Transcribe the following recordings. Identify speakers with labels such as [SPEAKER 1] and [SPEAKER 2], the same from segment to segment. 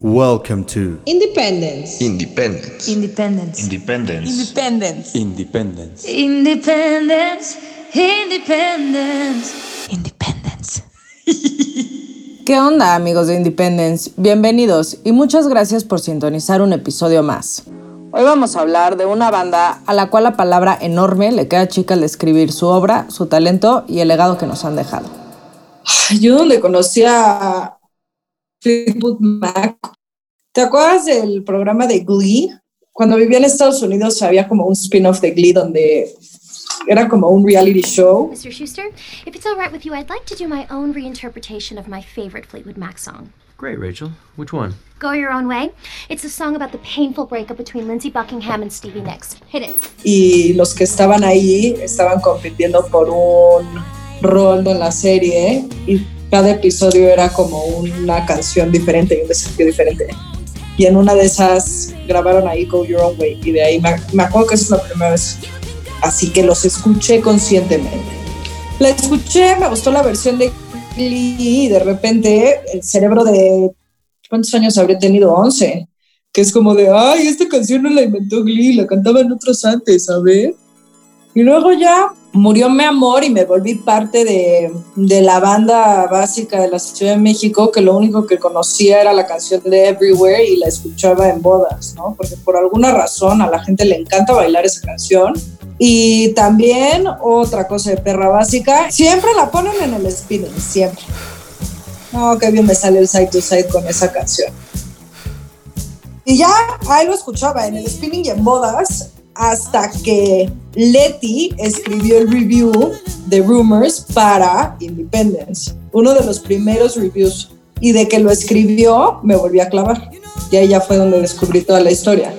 [SPEAKER 1] Welcome to
[SPEAKER 2] Independence.
[SPEAKER 3] Independence.
[SPEAKER 4] Independence.
[SPEAKER 3] Independence.
[SPEAKER 4] Independence.
[SPEAKER 5] Independence.
[SPEAKER 4] Independence. Independence. Independence.
[SPEAKER 6] ¿Qué onda amigos de Independence? Bienvenidos y muchas gracias por sintonizar un episodio más. Hoy vamos a hablar de una banda a la cual la palabra enorme le queda chica al describir su obra, su talento y el legado que nos han dejado.
[SPEAKER 2] Yo donde conocí a Fleetwood Mac, ¿te acuerdas del programa de Glee? Cuando vivía en Estados Unidos había como un spin-off de Glee donde era como un reality show.
[SPEAKER 7] Mr. Schuster, if it's all right with you, I'd like to do my own reinterpretation of my favorite Fleetwood Mac song.
[SPEAKER 5] Great, Rachel. Which one?
[SPEAKER 7] Go Your Own Way. It's a song about the painful breakup between Lindsey Buckingham and Stevie Nicks. Hit it.
[SPEAKER 2] Y los que estaban ahí estaban compitiendo por un rol en la serie y cada episodio era como una canción diferente y un desafío diferente. Y en una de esas grabaron ahí Go Your Own Way y de ahí me, me acuerdo que esa es la primera vez. Así que los escuché conscientemente. La escuché, me gustó la versión de Glee y de repente el cerebro de... ¿Cuántos años habría tenido? 11. Que es como de, ay, esta canción no la inventó Glee, la cantaban otros antes, ver. Y luego ya murió mi amor y me volví parte de, de, la banda básica de la Ciudad de México, que lo único que conocía era la canción de Everywhere y la escuchaba en bodas, ¿no? Porque por alguna razón a la gente le encanta bailar esa canción. Y también otra cosa de perra básica, siempre la ponen en el spinning, siempre. No, qué bien me sale el side to side con esa canción. Y ya ahí lo escuchaba en el spinning y en bodas, hasta que Letty escribió el review de Rumors para Independence, uno de los primeros reviews. Y de que lo escribió, me volví a clavar. Y ahí ya fue donde descubrí toda la historia.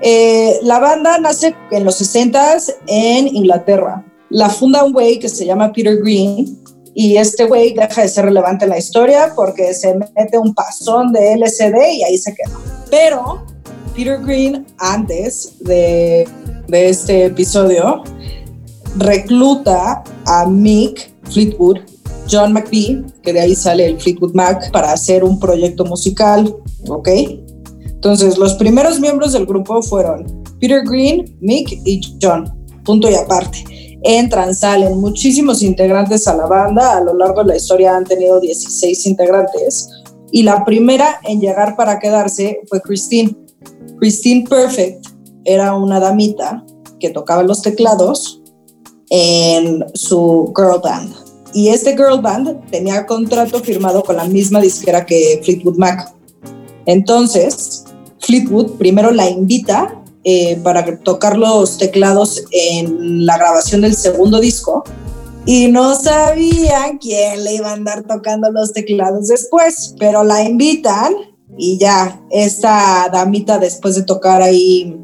[SPEAKER 2] Eh, la banda nace en los 60s en Inglaterra. La funda un güey que se llama Peter Green, y este güey deja de ser relevante en la historia porque se mete un pasón de LSD y ahí se queda. Pero Peter Green, antes de, de este episodio, recluta a Mick Fleetwood, John McVie, que de ahí sale el Fleetwood Mac, para hacer un proyecto musical, ¿ok? Entonces, los primeros miembros del grupo fueron Peter Green, Mick y John, punto y aparte entran, salen muchísimos integrantes a la banda. A lo largo de la historia han tenido 16 integrantes. Y la primera en llegar para quedarse fue Christine. Christine Perfect era una damita que tocaba los teclados en su girl band. Y este girl band tenía contrato firmado con la misma disquera que Fleetwood Mac. Entonces, Fleetwood primero la invita eh, para tocar los teclados en la grabación del segundo disco y no sabían quién le iba a andar tocando los teclados después, pero la invitan y ya, esta damita después de tocar ahí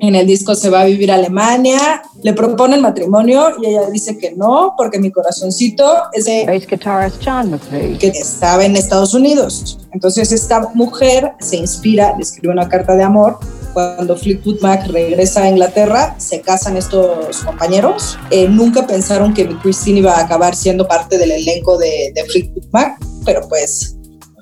[SPEAKER 2] en el disco se va a vivir a Alemania, le proponen matrimonio y ella dice que no, porque mi corazoncito es de que estaba en Estados Unidos. Entonces esta mujer se inspira, le escribe una carta de amor. Cuando Fleetwood Mac regresa a Inglaterra, se casan estos compañeros. Eh, nunca pensaron que Christine iba a acabar siendo parte del elenco de, de Fleetwood Mac, pero pues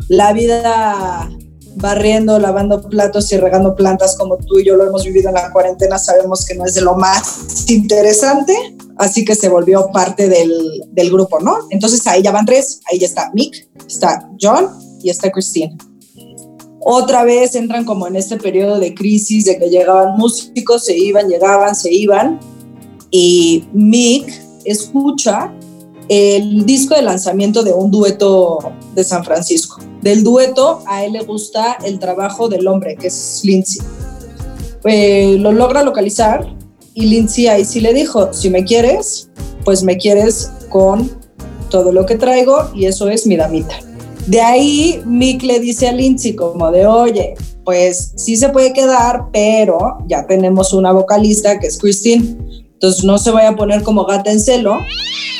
[SPEAKER 2] la vida barriendo, lavando platos y regando plantas como tú y yo lo hemos vivido en la cuarentena, sabemos que no es de lo más interesante, así que se volvió parte del, del grupo, ¿no? Entonces ahí ya van tres, ahí ya está Mick, está John y está Christine. Otra vez entran como en este periodo de crisis, de que llegaban músicos, se iban, llegaban, se iban, y Mick escucha el disco de lanzamiento de un dueto de San Francisco. Del dueto a él le gusta el trabajo del hombre, que es Lindsay. Eh, lo logra localizar y Lindsay ahí sí le dijo, si me quieres, pues me quieres con todo lo que traigo y eso es mi damita. De ahí Mick le dice a Lindsay como de, oye, pues sí se puede quedar, pero ya tenemos una vocalista que es Christine, entonces no se vaya a poner como gata en celo.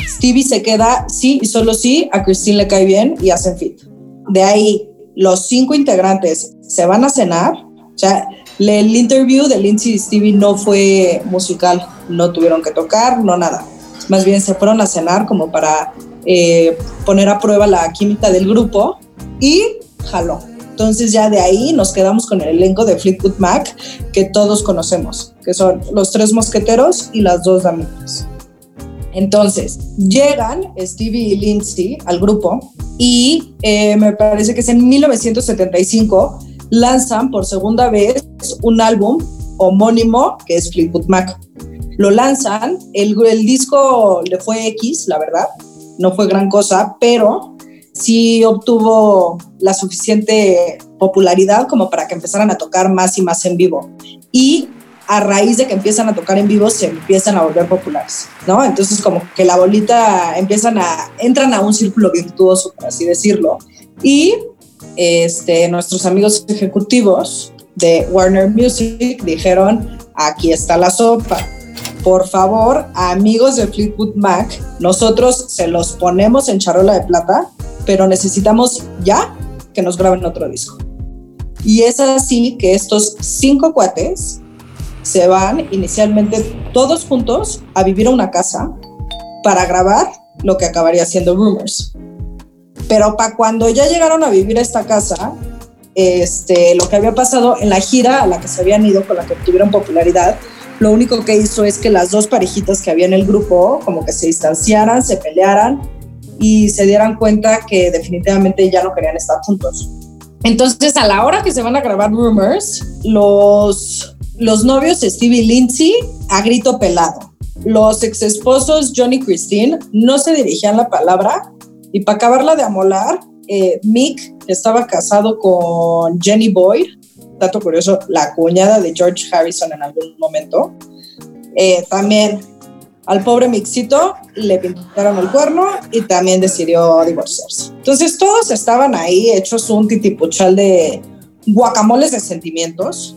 [SPEAKER 2] Stevie se queda sí y solo sí, a Christine le cae bien y hacen fit. De ahí, los cinco integrantes se van a cenar. O sea, el interview de Lindsay y Stevie no fue musical, no tuvieron que tocar, no nada. Más bien se fueron a cenar como para eh, poner a prueba la química del grupo y jaló. Entonces ya de ahí nos quedamos con el elenco de Fleetwood Mac que todos conocemos, que son los tres mosqueteros y las dos damitas. Entonces, llegan Stevie y Lindsay al grupo y eh, me parece que es en 1975 lanzan por segunda vez un álbum homónimo que es Fleetwood Mac. Lo lanzan, el, el disco le fue X, la verdad, no fue gran cosa, pero sí obtuvo la suficiente popularidad como para que empezaran a tocar más y más en vivo. Y a raíz de que empiezan a tocar en vivo se empiezan a volver populares, ¿no? Entonces como que la bolita empiezan a, entran a un círculo virtuoso, por así decirlo. Y este, nuestros amigos ejecutivos de Warner Music dijeron, aquí está la sopa. Por favor, amigos de Fleetwood Mac, nosotros se los ponemos en charola de plata, pero necesitamos ya que nos graben otro disco. Y es así que estos cinco cuates se van inicialmente todos juntos a vivir a una casa para grabar lo que acabaría siendo Rumors. Pero para cuando ya llegaron a vivir a esta casa, este, lo que había pasado en la gira a la que se habían ido, con la que obtuvieron popularidad, lo único que hizo es que las dos parejitas que había en el grupo como que se distanciaran, se pelearan y se dieran cuenta que definitivamente ya no querían estar juntos. Entonces, a la hora que se van a grabar Rumors, los, los novios Stevie y Lindsay a grito pelado. Los ex esposos Johnny y Christine no se dirigían la palabra y para acabarla de amolar, eh, Mick estaba casado con Jenny Boyd, dato curioso, la cuñada de George Harrison en algún momento. Eh, también al pobre Mixito le pintaron el cuerno y también decidió divorciarse. Entonces todos estaban ahí hechos un titipuchal de guacamoles de sentimientos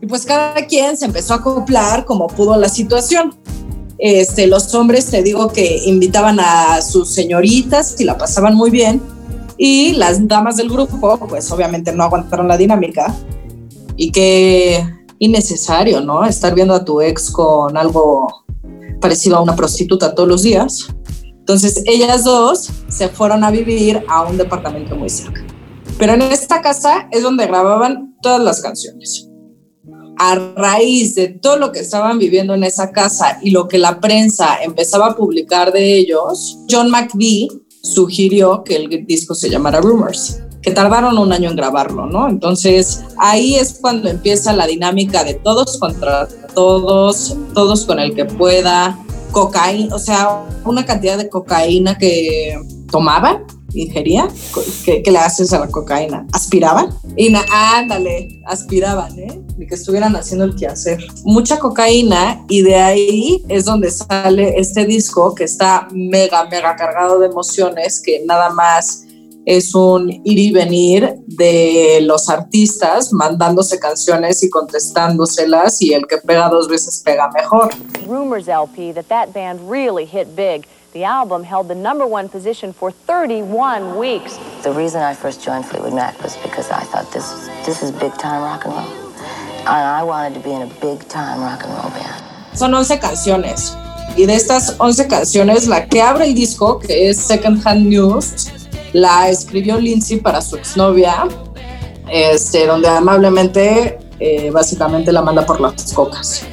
[SPEAKER 2] y pues cada quien se empezó a acoplar como pudo la situación. Este, los hombres, te digo que invitaban a sus señoritas y la pasaban muy bien. Y las damas del grupo, pues obviamente no aguantaron la dinámica. Y qué innecesario, ¿no? Estar viendo a tu ex con algo parecido a una prostituta todos los días. Entonces ellas dos se fueron a vivir a un departamento muy cerca. Pero en esta casa es donde grababan todas las canciones a raíz de todo lo que estaban viviendo en esa casa y lo que la prensa empezaba a publicar de ellos, John McVie sugirió que el disco se llamara Rumors, que tardaron un año en grabarlo, ¿no? Entonces ahí es cuando empieza la dinámica de todos contra todos, todos con el que pueda, cocaína, o sea, una cantidad de cocaína que tomaban ingería? ¿Qué, le haces a la cocaína? ¿Aspiraban? Y ándale, aspiraban, ¿eh? Ni que estuvieran haciendo el quehacer. Mucha cocaína y de ahí es donde sale este disco que está mega, mega cargado de emociones, que nada más es un ir y venir de los artistas mandándose canciones y contestándoselas y el que pega dos veces pega mejor.
[SPEAKER 1] Rumors LP that that band really hit big. The album held the number one position for 31 weeks.
[SPEAKER 3] The reason I first joined Fleetwood Mac was because I thought this, this is big time rock and roll. And I wanted to be in a big time rock and roll band.
[SPEAKER 2] Son 11 canciones. Y de estas 11 canciones, la que abre el disco, que es Second Hand News, la escribió Lindsay para su exnovia, este, donde amablemente, eh, básicamente la manda por las cocas.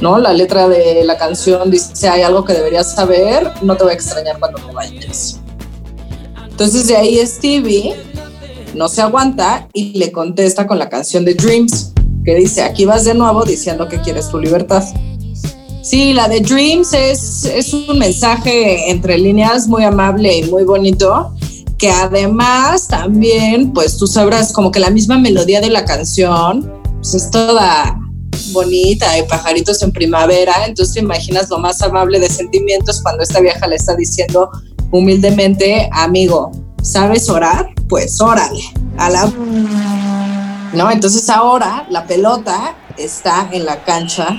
[SPEAKER 2] ¿no? La letra de la canción dice, hay algo que deberías saber, no te voy a extrañar cuando te vayas. Entonces de ahí Stevie no se aguanta y le contesta con la canción de Dreams, que dice, aquí vas de nuevo diciendo que quieres tu libertad. Sí, la de Dreams es, es un mensaje entre líneas muy amable y muy bonito, que además también, pues tú sabrás, como que la misma melodía de la canción, pues es toda bonita, hay pajaritos en primavera, entonces te imaginas lo más amable de sentimientos cuando esta vieja le está diciendo humildemente, amigo, ¿sabes orar? Pues órale, a la... ¿No? Entonces ahora la pelota está en la cancha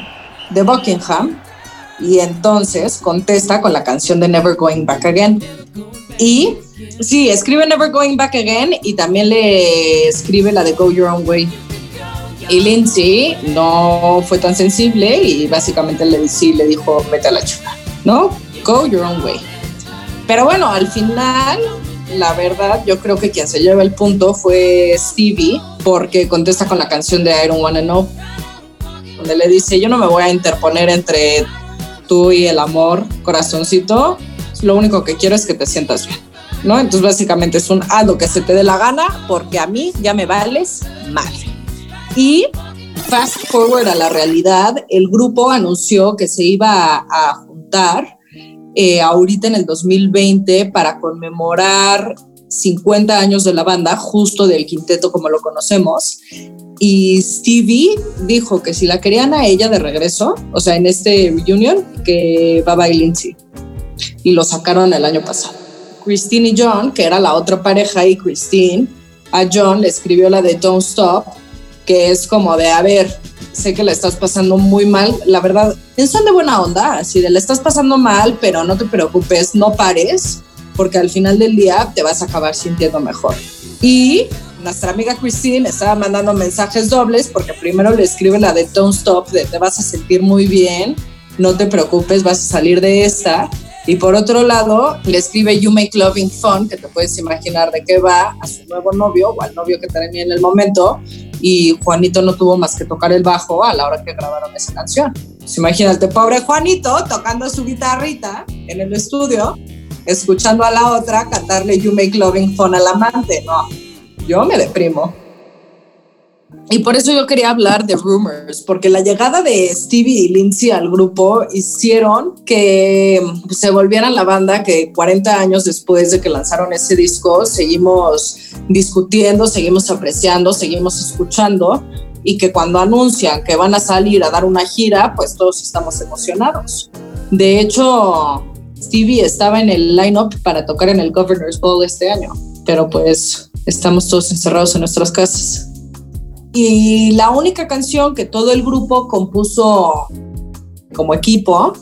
[SPEAKER 2] de Buckingham y entonces contesta con la canción de Never Going Back Again. Y sí, escribe Never Going Back Again y también le escribe la de Go Your Own Way. Y Lindsay no fue tan sensible y básicamente le, sí, le dijo, vete a la chupa, ¿no? Go your own way. Pero bueno, al final, la verdad, yo creo que quien se lleva el punto fue Stevie, porque contesta con la canción de I Don't Wanna Know, donde le dice, yo no me voy a interponer entre tú y el amor, corazoncito, lo único que quiero es que te sientas bien, ¿no? Entonces básicamente es un haz lo que se te dé la gana, porque a mí ya me vales mal. Y fast forward a la realidad, el grupo anunció que se iba a, a juntar eh, ahorita en el 2020 para conmemorar 50 años de la banda, justo del quinteto como lo conocemos. Y Stevie dijo que si la querían a ella de regreso, o sea, en este reunion, que Baba y Lindsay. Y lo sacaron el año pasado. Christine y John, que era la otra pareja, y Christine, a John le escribió la de Don't Stop, que es como de, a ver, sé que la estás pasando muy mal, la verdad, son de buena onda, así de, la estás pasando mal, pero no te preocupes, no pares, porque al final del día te vas a acabar sintiendo mejor. Y nuestra amiga Christine estaba mandando mensajes dobles porque primero le escribe la de Don't Stop, de te vas a sentir muy bien, no te preocupes, vas a salir de esta. Y por otro lado, le escribe You Make Loving Fun, que te puedes imaginar de qué va a su nuevo novio o al novio que tenía en el momento. Y Juanito no tuvo más que tocar el bajo a la hora que grabaron esa canción. Pues imagínate, pobre Juanito tocando su guitarrita en el estudio, escuchando a la otra cantarle You Make Loving Fun al amante. No, yo me deprimo. Y por eso yo quería hablar de Rumors, porque la llegada de Stevie y Lindsay al grupo hicieron que se volvieran la banda que 40 años después de que lanzaron ese disco seguimos discutiendo, seguimos apreciando, seguimos escuchando y que cuando anuncian que van a salir a dar una gira, pues todos estamos emocionados. De hecho, Stevie estaba en el lineup para tocar en el Governor's Ball este año, pero pues estamos todos encerrados en nuestras casas. Y la única canción que todo el grupo compuso como equipo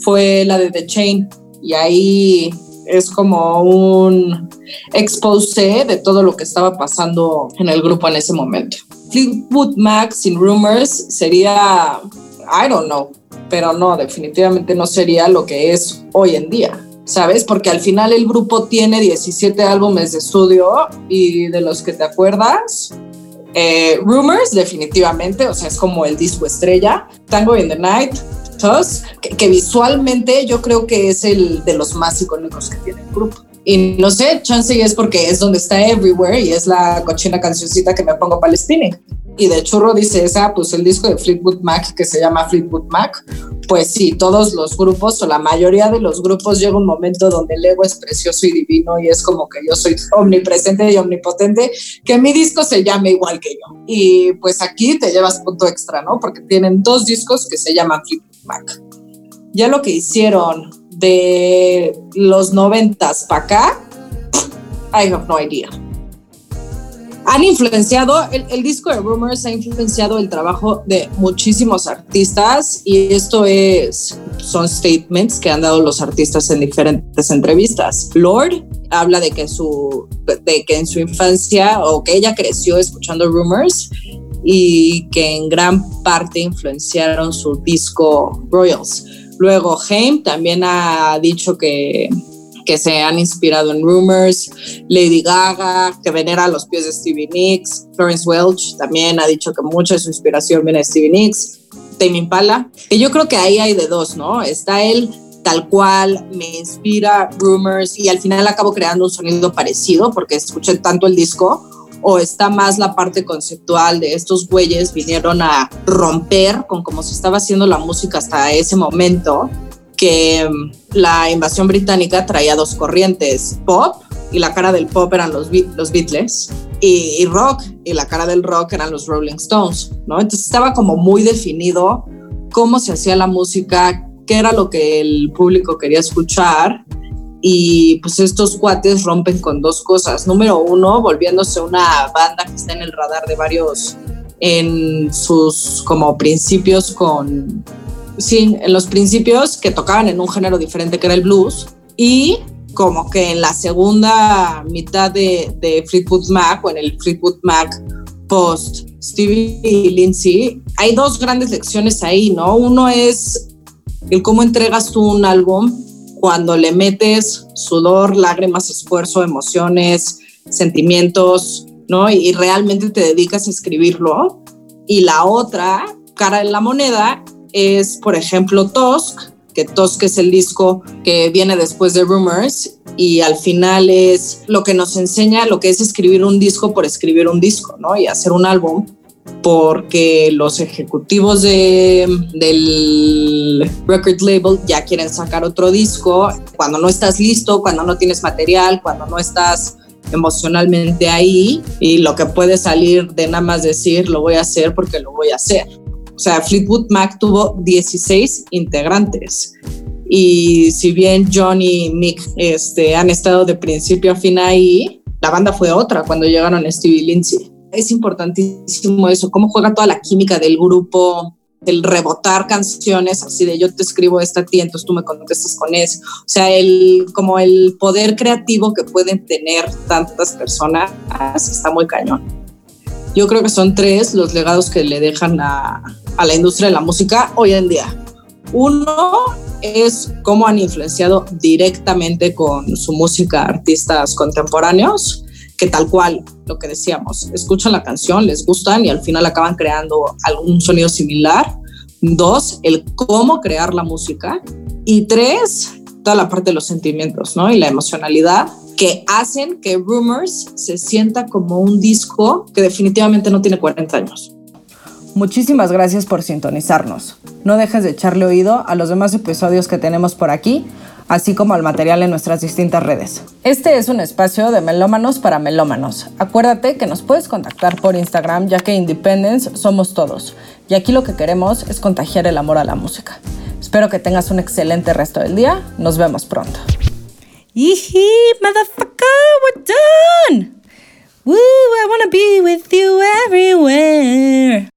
[SPEAKER 2] fue la de The Chain. Y ahí es como un expose de todo lo que estaba pasando en el grupo en ese momento. Fleetwood Mac sin Rumors sería, I don't know, pero no, definitivamente no sería lo que es hoy en día. ¿Sabes? Porque al final el grupo tiene 17 álbumes de estudio y de los que te acuerdas, eh, Rumors, definitivamente, o sea, es como el disco estrella. Tango in the Night, Tusk, que, que, visualmente yo creo que es el de los más icónicos que tiene el grupo. Y no sé, chance es porque es donde está Everywhere y es la cochina cancioncita que me pongo palestina. Y de churro dice esa, pues el disco de Fleetwood Mac que se llama Fleetwood Mac. Pues sí, todos los grupos o la mayoría de los grupos llega un momento donde el ego es precioso y divino y es como que yo soy omnipresente y omnipotente, que mi disco se llame igual que yo. Y pues aquí te llevas punto extra, ¿no? Porque tienen dos discos que se llaman Fleetwood Mac. Ya lo que hicieron de los noventas para acá, I have no idea han influenciado, el, disco de Rumors ha influenciado el trabajo de muchísimos artistas y esto es, son statements que han dado los artistas en diferentes entrevistas. Lord habla de que, su, de que en su infancia o que ella creció escuchando Rumors y que en gran parte influenciaron su disco Royals. Luego, Haim también ha dicho que que se han inspirado en Rumors, Lady Gaga, que venera a los pies de Stevie Nicks, Florence Welch también ha dicho que mucha de su inspiración viene de Stevie Nicks, Tame Impala, que yo creo que ahí hay de dos, ¿no? Está él tal cual, me inspira Rumors y al final acabo creando un sonido parecido porque escuché tanto el disco, o está más la parte conceptual de estos güeyes vinieron a romper con cómo se estaba haciendo la música hasta ese momento que la invasión británica traía dos corrientes, pop, y la cara del pop eran los, los Beatles, y, rock, y la cara del rock eran los Rolling Stones, ¿no? Entonces estaba como muy definido cómo se hacía la música, qué era lo que el público quería escuchar, y pues estos cuates rompen con dos cosas. Número uno, volviéndose una banda que está en el radar de varios en sus como principios con sí, en los principios que tocaban en un género diferente que era el blues y como que en la segunda mitad de, de Fleetwood Mac o en el Fleetwood Mac post Stevie y Lindsay, hay dos grandes lecciones ahí, ¿no? Uno es el cómo entregas tú un álbum cuando le metes sudor, lágrimas, esfuerzo, emociones, sentimientos, ¿no? Y, realmente te dedicas a escribirlo. Y la otra cara de la moneda es, por ejemplo, Tusk, que Tusk es el disco que viene después de Rumors y al final es lo que nos enseña lo que es escribir un disco por escribir un disco, ¿no? Y hacer un álbum porque los ejecutivos de, del record label ya quieren sacar otro disco. Cuando no estás listo, cuando no tienes material, cuando no estás emocionalmente ahí y lo que puede salir de nada más decir lo voy a hacer porque lo voy a hacer. O sea, Fleetwood Mac tuvo 16 integrantes y si bien John y Mick este, han estado de principio a fin ahí, la banda fue otra cuando llegaron Stevie Lindsay es importantísimo eso, cómo juega toda la química del grupo, el rebotar canciones, así de yo te escribo esta a ti, entonces tú me contestas con eso. O sea, el, como el poder creativo que pueden tener tantas personas está muy cañón. Yo creo que son tres los legados que le dejan a, la industria de la música hoy en día. Uno es cómo han influenciado directamente con su música artistas contemporáneos que tal cual lo que decíamos, escuchan la canción, les gustan y al final acaban creando algún sonido similar. Dos, el cómo crear la música. Y tres, toda la parte de los sentimientos, ¿no? Y la emocionalidad que hacen que Rumors se sienta como un disco que definitivamente no tiene 40 años.
[SPEAKER 6] Muchísimas gracias por sintonizarnos. No dejes de echarle oído a los demás episodios que tenemos por aquí así como al material en nuestras distintas redes. Este es un espacio de melómanos para melómanos. Acuérdate que nos puedes contactar por Instagram ya que Independence somos todos y aquí lo que queremos es contagiar el amor a la música. Espero que tengas un excelente resto del día. Nos vemos pronto. Yee motherfucker, we're done. Woo, I wanna be with you everywhere.